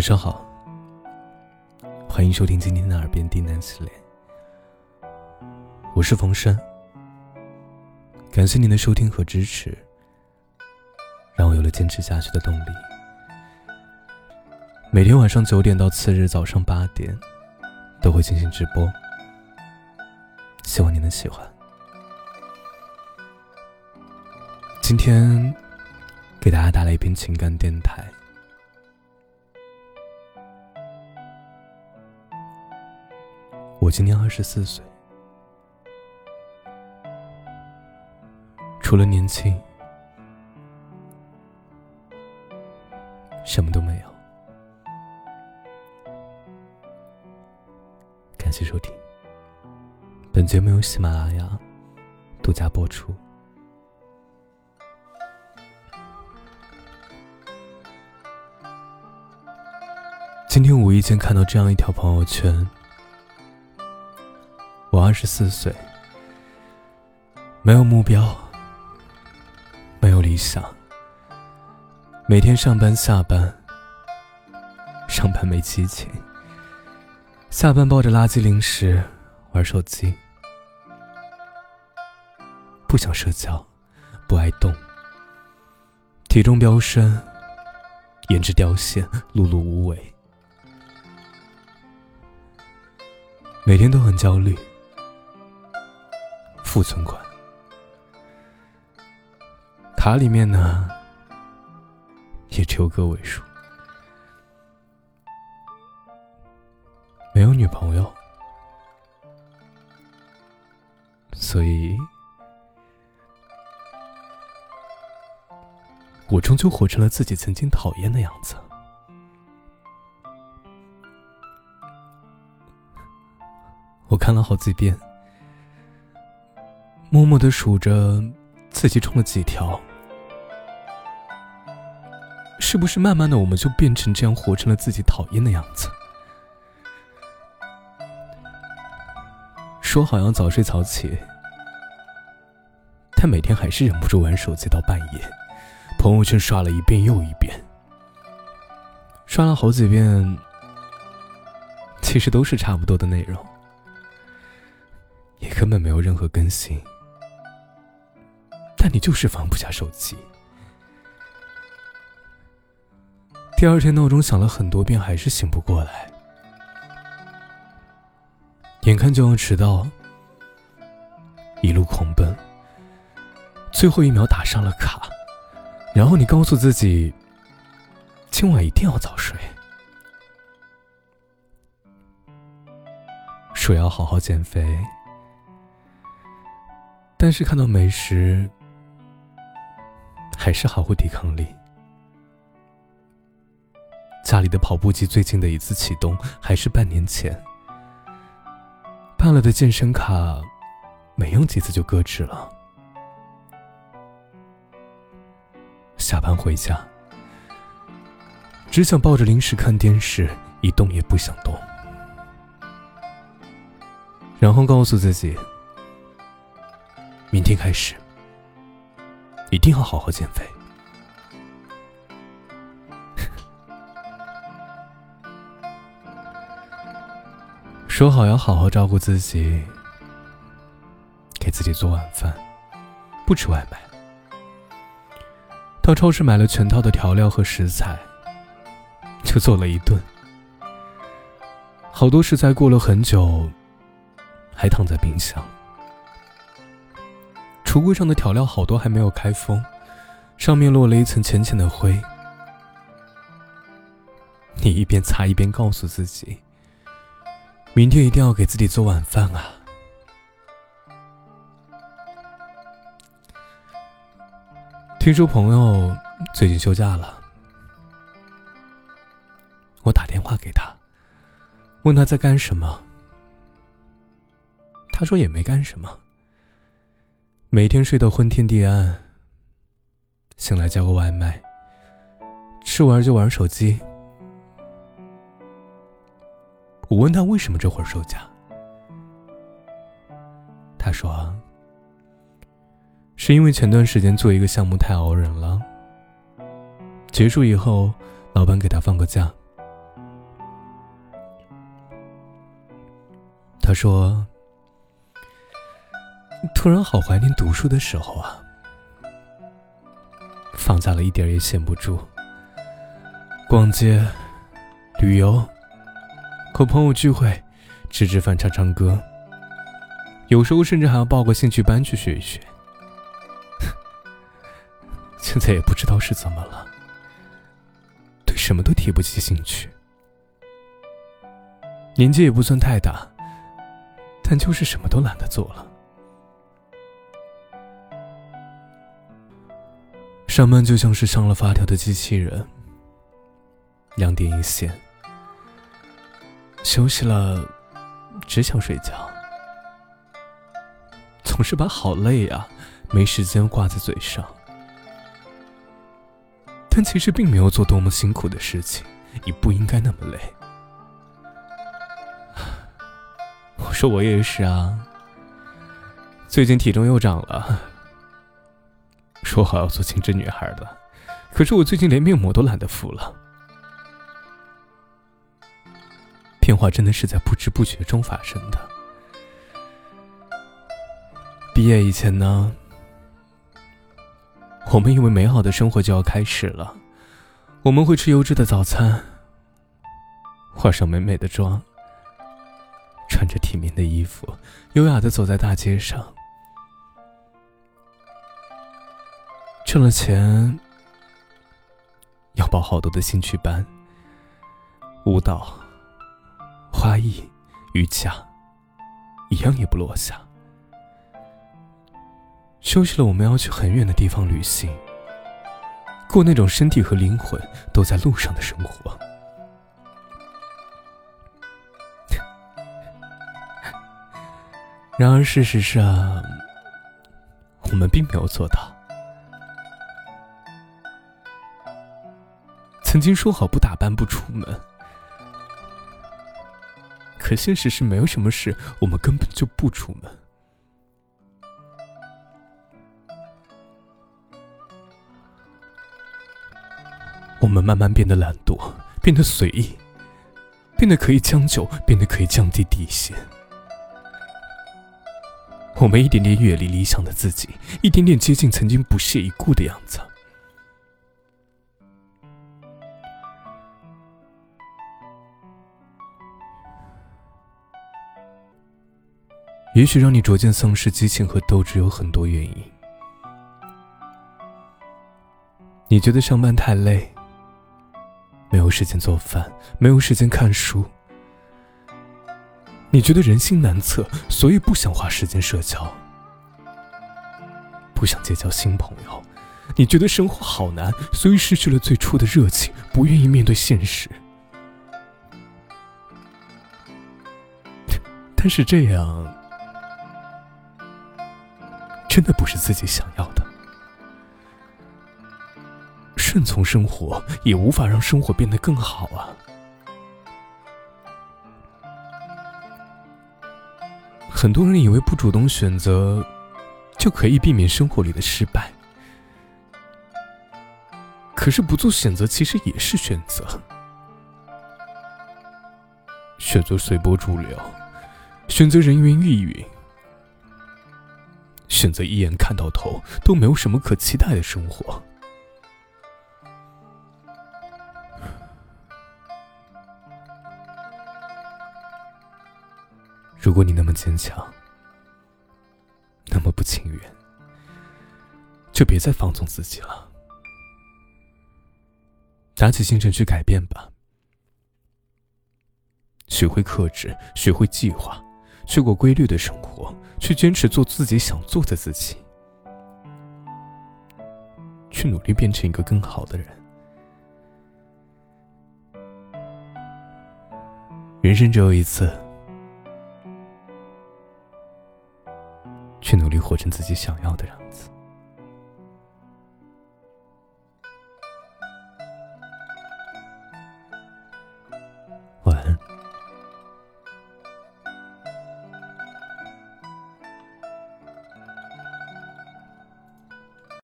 晚上好，欢迎收听今天的耳边低喃系列，我是冯生，感谢您的收听和支持，让我有了坚持下去的动力。每天晚上九点到次日早上八点，都会进行直播，希望你能喜欢。今天给大家带来一篇情感电台。我今年二十四岁，除了年轻，什么都没有。感谢收听，本节目由喜马拉雅独家播出。今天无意间看到这样一条朋友圈。二十四岁，没有目标，没有理想，每天上班下班，上班没激情，下班抱着垃圾零食玩手机，不想社交，不爱动，体重飙升，颜值掉线，碌碌无为，每天都很焦虑。负存款，卡里面呢也只有个位数，没有女朋友，所以，我终究活成了自己曾经讨厌的样子。我看了好几遍。默默的数着自己中了几条，是不是慢慢的我们就变成这样，活成了自己讨厌的样子？说好要早睡早起，但每天还是忍不住玩手机到半夜，朋友圈刷了一遍又一遍，刷了好几遍，其实都是差不多的内容，也根本没有任何更新。但你就是放不下手机。第二天闹钟响了很多遍，还是醒不过来。眼看就要迟到，一路狂奔，最后一秒打上了卡，然后你告诉自己，今晚一定要早睡，说要好好减肥，但是看到美食。还是毫无抵抗力。家里的跑步机最近的一次启动还是半年前，办了的健身卡，没用几次就搁置了。下班回家，只想抱着零食看电视，一动也不想动，然后告诉自己，明天开始。一定要好好减肥。说好要好好照顾自己，给自己做晚饭，不吃外卖。到超市买了全套的调料和食材，就做了一顿。好多食材过了很久，还躺在冰箱。橱柜上的调料好多还没有开封，上面落了一层浅浅的灰。你一边擦一边告诉自己：“明天一定要给自己做晚饭啊！”听说朋友最近休假了，我打电话给他，问他在干什么。他说也没干什么。每天睡到昏天地暗醒来叫个外卖吃完就玩手机。我问他为什么这会儿收假他说是因为前段时间做一个项目太熬人了结束以后老板给他放个假。他说突然好怀念读书的时候啊，放假了一点也闲不住，逛街、旅游、和朋友聚会、吃吃饭、唱唱歌，有时候甚至还要报个兴趣班去学一学。现在也不知道是怎么了，对什么都提不起兴趣。”年纪也不算太大，但就是什么都懒得做了。上班就像是上了发条的机器人，两点一线。休息了，只想睡觉，总是把“好累啊，没时间”挂在嘴上，但其实并没有做多么辛苦的事情，也不应该那么累。我说我也是啊，最近体重又长了。说好要做精致女孩的，可是我最近连面膜都懒得敷了。变化真的是在不知不觉中发生的。毕业以前呢，我们以为美好的生活就要开始了，我们会吃优质的早餐，化上美美的妆。穿着体面的衣服，优雅的走在大街上，挣了钱，要报好多的兴趣班，舞蹈、花艺、瑜伽，一样也不落下。休息了，我们要去很远的地方旅行，过那种身体和灵魂都在路上的生活。然而，事实上，我们并没有做到。曾经说好不打扮、不出门，可现实是没有什么事，我们根本就不出门。我们慢慢变得懒惰，变得随意，变得可以将就，变得可以降低底线。我们一点点远离理想的自己，一点点接近曾经不屑一顾的样子。也许让你逐渐丧失激情和斗志有很多原因。你觉得上班太累，没有时间做饭，没有时间看书。你觉得人心难测，所以不想花时间社交，不想结交新朋友。你觉得生活好难，所以失去了最初的热情，不愿意面对现实。但是这样，真的不是自己想要的。顺从生活，也无法让生活变得更好啊。很多人以为不主动选择，就可以避免生活里的失败。可是不做选择，其实也是选择。选择随波逐流，选择人云亦云，选择一眼看到头，都没有什么可期待的生活。如果你那么坚强，那么不情愿，就别再放纵自己了。打起精神去改变吧，学会克制，学会计划，去过规律的生活，去坚持做自己想做的自己，去努力变成一个更好的人。人生只有一次。去努力活成自己想要的样子。